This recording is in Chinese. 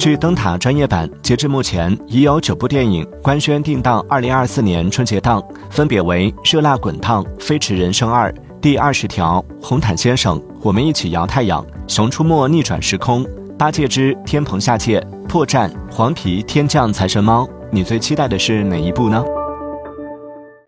据灯塔专业版截至目前已有九部电影官宣定档二零二四年春节档分别为热辣滚烫飞驰人生二第二十条红毯先生我们一起摇太阳熊出没逆转时空八戒之天蓬下界破绽黄皮天降财神猫。你最期待的是哪一部呢？